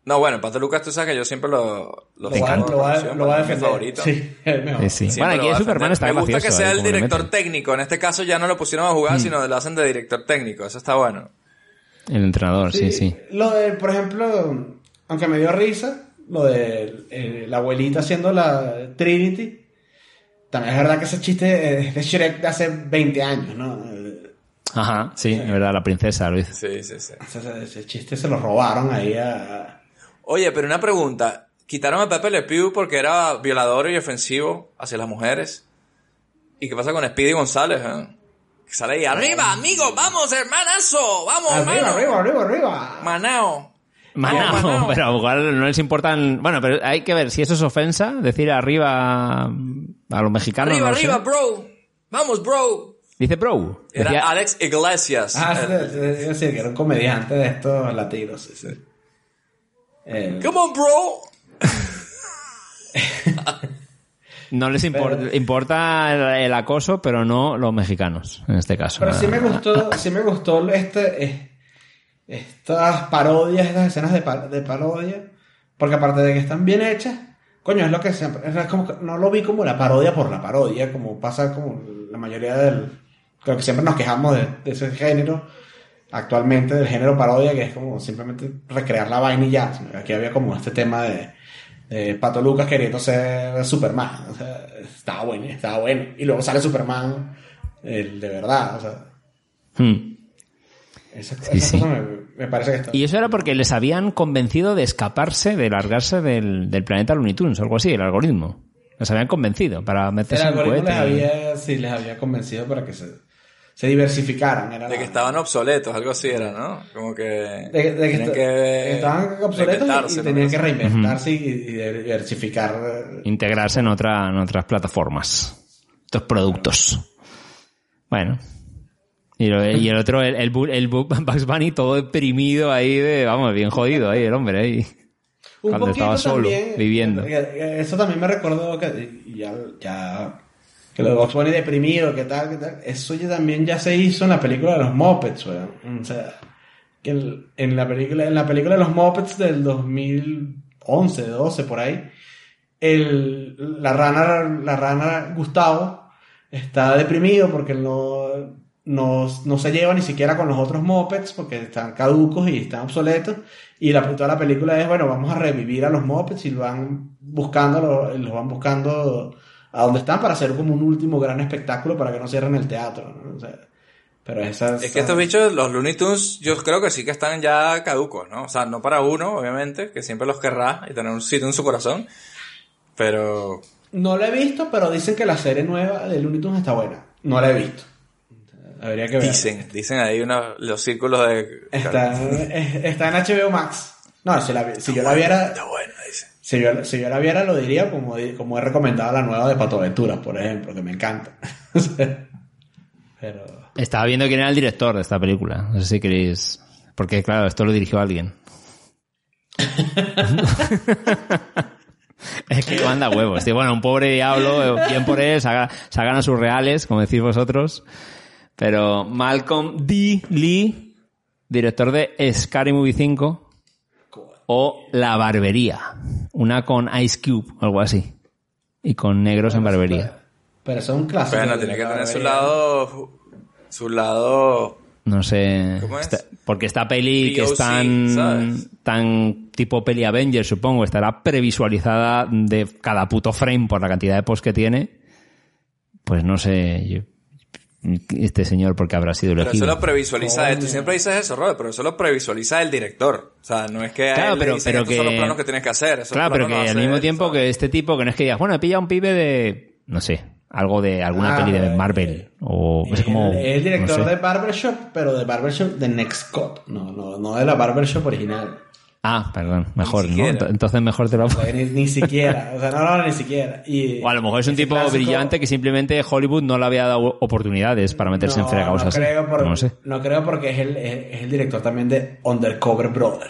No, bueno, Pato Lucas tú sabes que yo siempre lo, lo Lo va, lo va- lo va a mi favorito. Sí, (laughs) es el. Sí, Bueno, aquí Superman está Me gusta que sea el director técnico. En este caso ya no lo pusieron a jugar, sino lo hacen de director técnico. Eso está bueno. El entrenador, sí, sí. Lo de, por ejemplo, aunque me dio risa, lo de eh, la abuelita haciendo la Trinity, también es verdad que ese chiste es de Shrek de hace 20 años, ¿no? Ajá, sí, es verdad, la princesa hizo. Sí, sí, sí. Ese, ese chiste se lo robaron ahí a... Oye, pero una pregunta. ¿Quitaron a Pepe Le Pew porque era violador y ofensivo hacia las mujeres? ¿Y qué pasa con Speedy González? eh? Que sale ahí, arriba, amigo, vamos, hermanazo, vamos, Arriba, hermano. arriba, arriba, arriba. Manao. Manao, Manao. (laughs) pero igual no les importan. Bueno, pero hay que ver si eso es ofensa, decir arriba a los mexicanos. Arriba, no sé. arriba, bro. Vamos, bro. Dice bro. Era Decía- Alex Iglesias. Ah, sí, sí, sí, que era un comediante de estos latinos, sí, sí. Eh, Come on, bro. (laughs) no les Pero- importa el, el acoso, pero no los mexicanos, en este caso. Pero sí me gustó, sí me gustó este, eh, estas parodias, estas escenas de, pa- de parodia, porque aparte de que están bien hechas, coño, es lo que siempre, es como que no lo vi como la parodia por la parodia, como pasa como la mayoría del, creo que siempre nos quejamos de, de ese género, actualmente del género parodia, que es como simplemente recrear la vaina y ya, aquí había como este tema de, de Pato Lucas queriendo ser Superman, o sea, estaba bueno, estaba bueno, y luego sale Superman, el de verdad, o sea, Hmm. esa, esa sí. cosa me, me parece que está. Y eso era porque les habían convencido de escaparse, de largarse del, del planeta Looney Tunes, o algo así, el algoritmo. Les habían convencido para el meterse en un algoritmo les cohete. había, sí, les había convencido para que se, se diversificaran. Era De la- que estaban obsoletos, algo así era, ¿no? Como que... de, de que, que estaban obsoletos y- tenían que reinventarse y, y diversificar. eh, integrarse en, otra, en otras plataformas. Otros productos. Bueno. Y, lo- y el otro, el, el, Bu- el Bu- Bugs Bunny todo deprimido ahí, de, vamos, bien jodido ahí, el hombre ahí. Un Cuando estaba solo, también, viviendo. que- que Eso también me recordó que ya que lo de Box Bunny deprimido, que tal, que tal. Eso ya también ya se hizo en la película de los Muppets, weón. O sea, que en, en la película, en la película de los Muppets del 2011, 12, por ahí, el, la rana, la rana Gustavo está deprimido porque no, no, no se lleva ni siquiera con los otros Muppets porque están caducos y están obsoletos. Y la, toda la película es, bueno, vamos a revivir a los Muppets y lo van buscando, lo- los van buscando a donde están para hacer como un último gran espectáculo para que no cierren el teatro. ¿no? O sea, pero Es que estos bichos, los Looney Tunes, yo creo que sí que están ya caducos, ¿no? O sea, no para uno, obviamente, que siempre los querrá y tener un sitio en su corazón. Pero No la he visto, pero dicen que la serie nueva de Looney Tunes está buena. No la he visto. Habría que ver. dicen, dicen ahí una- los círculos de... Está, es- está en HBO Max. No, si, la si yo la viera, Está bueno, dicen. Si yo, si yo la viera lo diría como, como he recomendado la nueva de Pato Aventuras, por ejemplo, que me encanta. (laughs) Pero Estaba viendo quién era el director de esta película. No sé si queréis. Porque, claro, esto lo dirigió alguien. (laughs) es que manda huevos. tío. Bueno, un pobre diablo, bien por él, saca, sacan a sus reales, como decís vosotros. Pero Malcolm D. Lee, director de Scary Movie 5 o La Barbería. Una con Ice Cube, algo así. Y con negros en barbería. Pero eso es un clásico. Bueno, tiene que tener su lado... Su lado... No sé. ¿Cómo es? Esta- porque esta peli que es tan, ¿sabes? tan tipo peli Avengers, supongo, estará previsualizada de cada puto frame por la cantidad de posts que tiene. Pues no sé. yo- este señor porque habrá sido Pero eso elegido. lo previsualiza, tú siempre dices eso, Robert, pero eso lo previsualiza el director. O sea, no es que Claro, pero- dicen, pero estos son los que- planos que tienes que hacer. esos Claro, pero que no al mismo él, tiempo ¿sabes? que este tipo, que no es que digas, bueno, he pillado a un pibe de, no sé, algo de alguna Ah, peli de eh, Marvel. O es como. el, el director no sé. de Barbershop, pero de Barbershop de Next Cut. No, no, no de la Barbershop original. Ah, perdón, mejor, ¿no? Entonces mejor te lo. Ni, ni siquiera. O sea, no, no, ni siquiera. Y O a lo mejor es un tipo clásico- brillante que simplemente Hollywood no le había dado oportunidades para meterse en fregados no así. Creo por- No sé. No creo porque es el, es, el director también de Undercover Brother.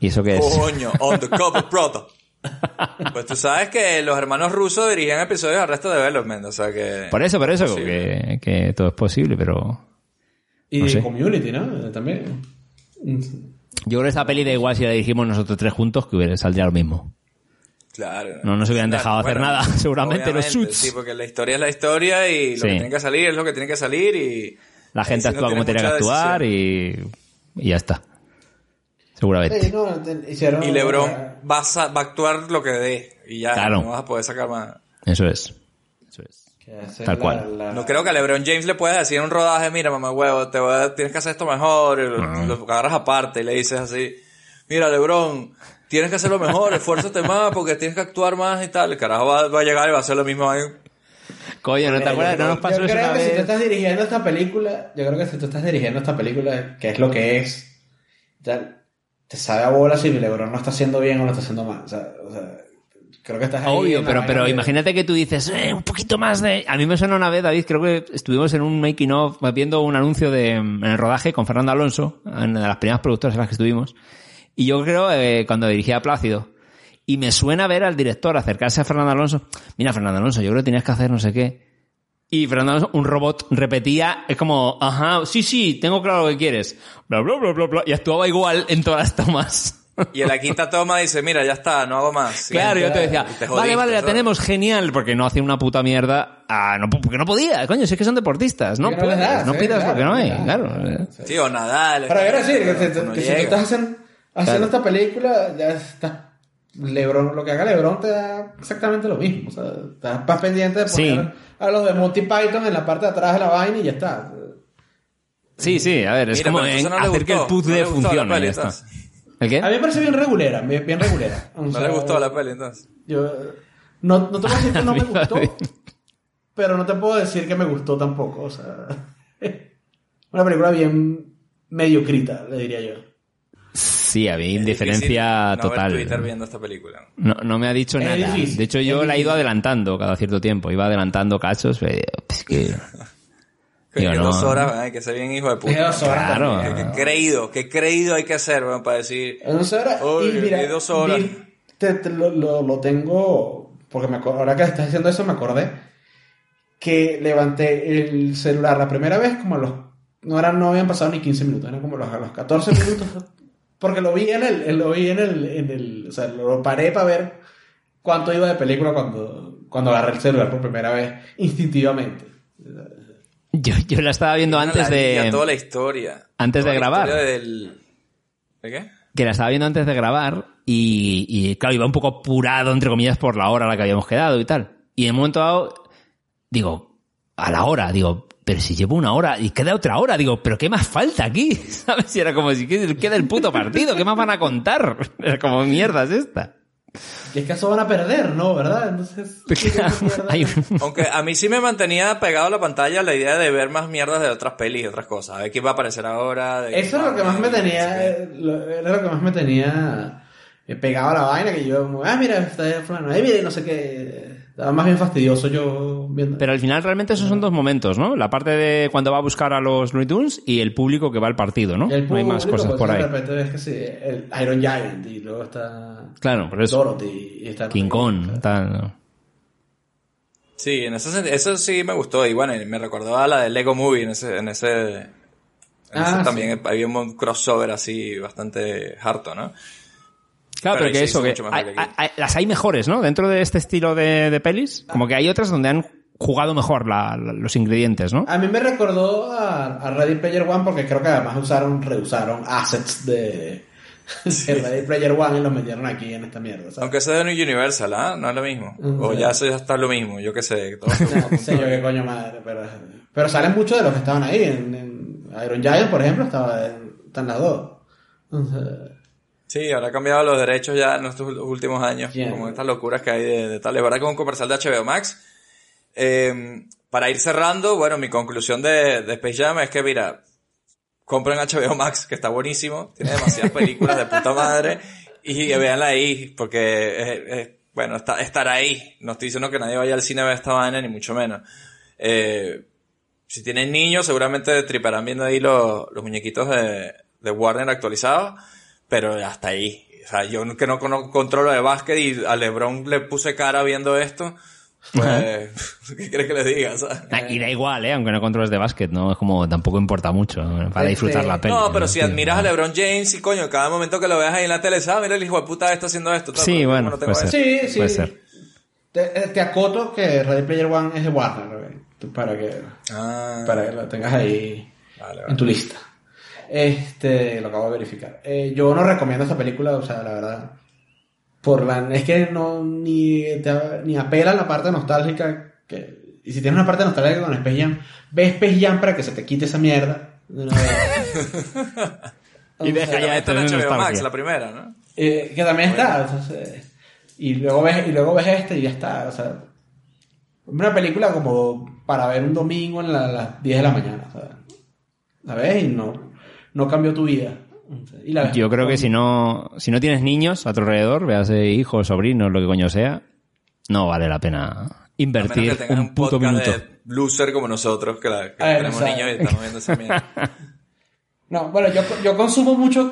¿Y eso qué es? Coño, on the cover, brother. (laughs) Pues tú sabes que los hermanos rusos dirigían episodios de Arrested Development, o sea que... Por eso, por eso, que, que todo es posible, pero. Y No sé. Community, ¿no? También. Yo creo que esta peli da igual si la dirigimos nosotros tres juntos, que hubiera, saldría lo mismo. Claro. No nos hubieran dejado hacer nada, (laughs) seguramente, los obviamente, suits. Sí, porque la historia es la historia y lo Sí. que tiene que salir es lo que tiene que salir y... La gente no actúa como tenía que actuar y, y ya está. Seguramente. Sí, no, te- hicieron- Y LeBron va a, sa- va a actuar lo que dé y ya Claro. no vas a poder sacar más. Eso es. Eso es. Tal la- cual. la- No creo que a LeBron James le puedas decir en un rodaje, mira, mamá huevo, te voy a- tienes que hacer esto mejor, y lo, Ah. lo agarras aparte y le dices así, mira, LeBron, tienes que hacerlo mejor, (laughs) esfuérzate más porque tienes que actuar más y tal. El carajo va, va a llegar y va a hacer lo mismo ahí. Coño, ¿no te acuerdas? yo No nos creo- pasó yo eso creo una que si tú estás dirigiendo esta película, yo creo que si tú estás dirigiendo esta película, que es lo que es, ya te sabe a bola si LeBron no está haciendo bien o lo está haciendo mal. O sea, o sea, creo que estás ahí. Obvio, pero, pero de- imagínate que tú dices, eh, un poquito más de... A mí me suena una vez, David, creo que estuvimos en un making of viendo un anuncio de, en el rodaje con Fernando Alonso, en las primeras productoras en las que estuvimos. Y yo creo, eh, cuando dirigía a Plácido, y me suena ver al director acercarse a Fernando Alonso, mira, Fernando Alonso, yo creo que tenías que hacer no sé qué. Y Fernando Alonso, un robot, repetía, es como, ajá, sí, sí, tengo claro lo que quieres. Bla, bla, bla, bla, bla. Y actuaba igual en todas las tomas. Y en la quinta toma dice, mira, ya está, no hago más. Claro, yo te decía, te vale, jodiste, vale, la ¿sabes? tenemos, genial, porque no hacía una puta mierda. Ah, no, porque no podía, coño, si es que son deportistas, no no puedes, das, no eh, pidas claro, porque no hay, claro. claro. Sí, o Nadal. Pero quiero decir que, no si- que si tú estás haciendo, haciendo esta película, ya está. Lebron, lo que haga Lebron te da exactamente lo mismo. O sea, estás más pendiente de poner Sí. a los de Monty Python en la parte de atrás de la vaina y ya está. Sí, sí, a ver, es Mira, como en- no hacer que el puzzle no funcione, ya está. ¿El qué? A mí me parece bien regulera, bien, bien regulera. O (laughs) No sea, le gustó la peli entonces. Yo, no, no te puedo decir que no me (laughs) gustó, pero no te puedo decir que me gustó tampoco. O sea, (laughs) una película bien mediocrita, le diría yo. Sí, había indiferencia no ver total. Twitter viendo esta película. No, no me ha dicho Es nada. difícil, De hecho, yo la he ido adelantando cada cierto tiempo. Iba adelantando cachos, pero digo, pues que... Digo, que no. dos horas, que ser bien hijo de puta. Dos horas Claro. también. ¿Qué, qué creído, qué creído hay que hacer, weón, para decir... En dos horas. Uy, y mira, dos horas. vi- te- te lo, lo- lo tengo. Porque me, acuerdo- ahora que estás diciendo eso, me acordé que levanté el celular la primera vez, como a los. No, eran, no habían pasado ni 15 minutos, eran como los, a los 14 (laughs) minutos. porque lo vi en el. Lo vi en el, en el. O sea, lo paré para ver cuánto iba de película cuando, cuando agarré el celular por primera vez, instintivamente. Yo, yo la estaba viendo antes de... Toda la historia. antes Toda de la grabar. del... ¿De qué? que la estaba viendo antes de grabar y, y, claro, iba un poco apurado, entre comillas, por la hora a la que habíamos quedado y tal. Y en un momento dado, digo, a la hora, digo, pero si llevo una hora y queda otra hora, digo, pero ¿qué más falta aquí? (laughs) ¿Sabes? Si era como si que- queda el puto partido, ¿qué más van a contar? (laughs) Era como, mierda es esta. Y es que eso van a perder, ¿no? ¿Verdad? Entonces. (laughs) Aunque a mí sí me mantenía pegado a la pantalla la idea de ver más mierdas de otras pelis y otras cosas. A ver qué va a aparecer ahora. de- Eso es lo que más me tenía, era lo que más me tenía eh, pegado a la vaina, que yo, como, ah, mira, está fulano, ahí no sé qué, estaba más bien fastidioso yo viendo. Pero al final realmente esos son dos momentos, ¿no? La parte de cuando va a buscar a los Looney Tunes y el público que va al partido, ¿no? el no hay más cosas pues, por de ahí. repente ves que sí, el Iron Giant, y luego está Claro, por eso. Dorothy, y está King Kong, tal. ¿no? Sí, en ese senti- eso sí me gustó. Y bueno, me recordó a la de Lego Movie en ese, en ese, en Ah, ese sí. también había un crossover así bastante harto, ¿no? Claro, Pero que eso, que hay- hay- las hay mejores, ¿no? Dentro de este estilo de, de pelis, como que hay otras donde han jugado mejor la- la- los ingredientes, ¿no? A mí me recordó a, a Ready Player One porque creo que además usaron, reusaron assets de, (laughs) de Ready Player One y los metieron aquí en esta mierda, ¿sabes? Aunque sea de New Universal, ¿ah? No es lo mismo. Mm, O sí. ya eso ya está lo mismo, yo qué sé. (laughs) todo- No sé yo qué coño madre, pero... Pero salen muchos de los que estaban ahí. En, en Iron Giant, por ejemplo, estaba en, están las dos. Sí, ahora ha cambiado los derechos ya en estos últimos años, como estas locuras que hay de, de tal. Es verdad que es un comercial de HBO Max. Eh, para ir cerrando, bueno, mi conclusión de, de Space Jam es que, mira, compren HBO Max, que está buenísimo, tiene demasiadas (laughs) películas de puta madre, y véanla ahí, porque, es- es- bueno, está, estar ahí. No estoy diciendo que nadie vaya al cine a ver esta vaina, ni mucho menos. Eh, si tienen niños, seguramente triparán viendo ahí los, los muñequitos de, de Warner actualizados, pero hasta ahí. O sea, yo que no cono- controlo de básquet y a LeBron le puse cara viendo esto, pues, (laughs) ¿qué quieres que le diga? ¿sabes? Ah, Y da igual, ¿eh? Aunque no controles de básquet, ¿no? Es como, tampoco importa mucho ¿no? para Este, disfrutar la peli. No, pero si admiras a. LeBron James y coño, cada momento que lo veas ahí en la tele, ¿sabes? Mira el hijo de puta está haciendo esto. tal, Sí, bueno, no puede ser. Sí, sí. Puede ser. Te, eh, te acoto que Ready Player One es de Warner, para que Ah, para que lo tengas ahí vale, en tu lista. Este, lo acabo de verificar. Eh, yo no recomiendo esta película, o sea, la verdad. Por la, es que no, ni, te- ni apela a la parte nostálgica. Que, y si tienes una parte nostálgica con Space Jam, ve Space Jam para que se te quite esa mierda. de una vez. (laughs) Y deja ya está en HBO Max, la primera, ¿no? Eh, que también está. entonces, y luego ves, y luego ves este y ya está. O sea, una película como para ver un domingo en la- las 10 de la mañana. o sea, la ves y no, no cambió tu vida. Y la Yo creo que si no, si no tienes niños a tu alrededor, veas hijos, sobrinos, lo que coño sea, no vale la pena invertir que un, un puto minuto. de loser como nosotros, que, la- que Ah, tenemos niños y estamos viendo esa mierda. (laughs) No, bueno, yo, yo consumo mucho.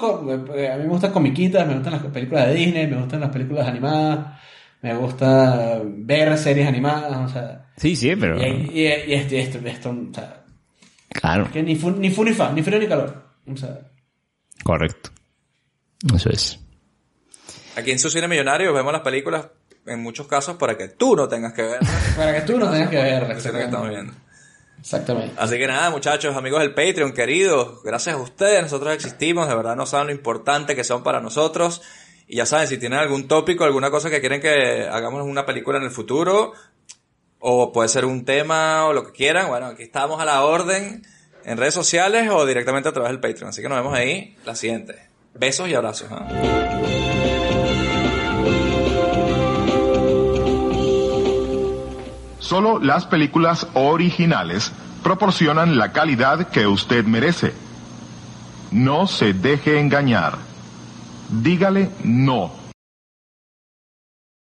eh, A mí me gustan comiquitas, me gustan las películas de Disney, me gustan las películas animadas, me gusta ver series animadas, o sea. Sí, sí, pero... Y, y, y esto, y esto, esto, o sea, Claro, que ni fu, ni fu ni fa, ni frío ni calor. O sea, correcto. Eso es. Aquí en su cine millonario vemos las películas en muchos casos para que tú no tengas que verlas. (laughs) para que tú no tengas que verla. Eso es lo que estamos viendo. Exactamente. Así que nada, muchachos, amigos del Patreon, queridos, gracias a ustedes, nosotros existimos, de verdad no saben lo importante que son para nosotros. Y ya saben, si tienen algún tópico, alguna cosa que quieren que hagamos una película en el futuro, o puede ser un tema o lo que quieran, bueno, aquí estamos a la orden en redes sociales o directamente a través del Patreon. Así que nos vemos ahí la siguiente. Besos y abrazos. ¿ah? Solo las películas originales proporcionan la calidad que usted merece. No se deje engañar. Dígale no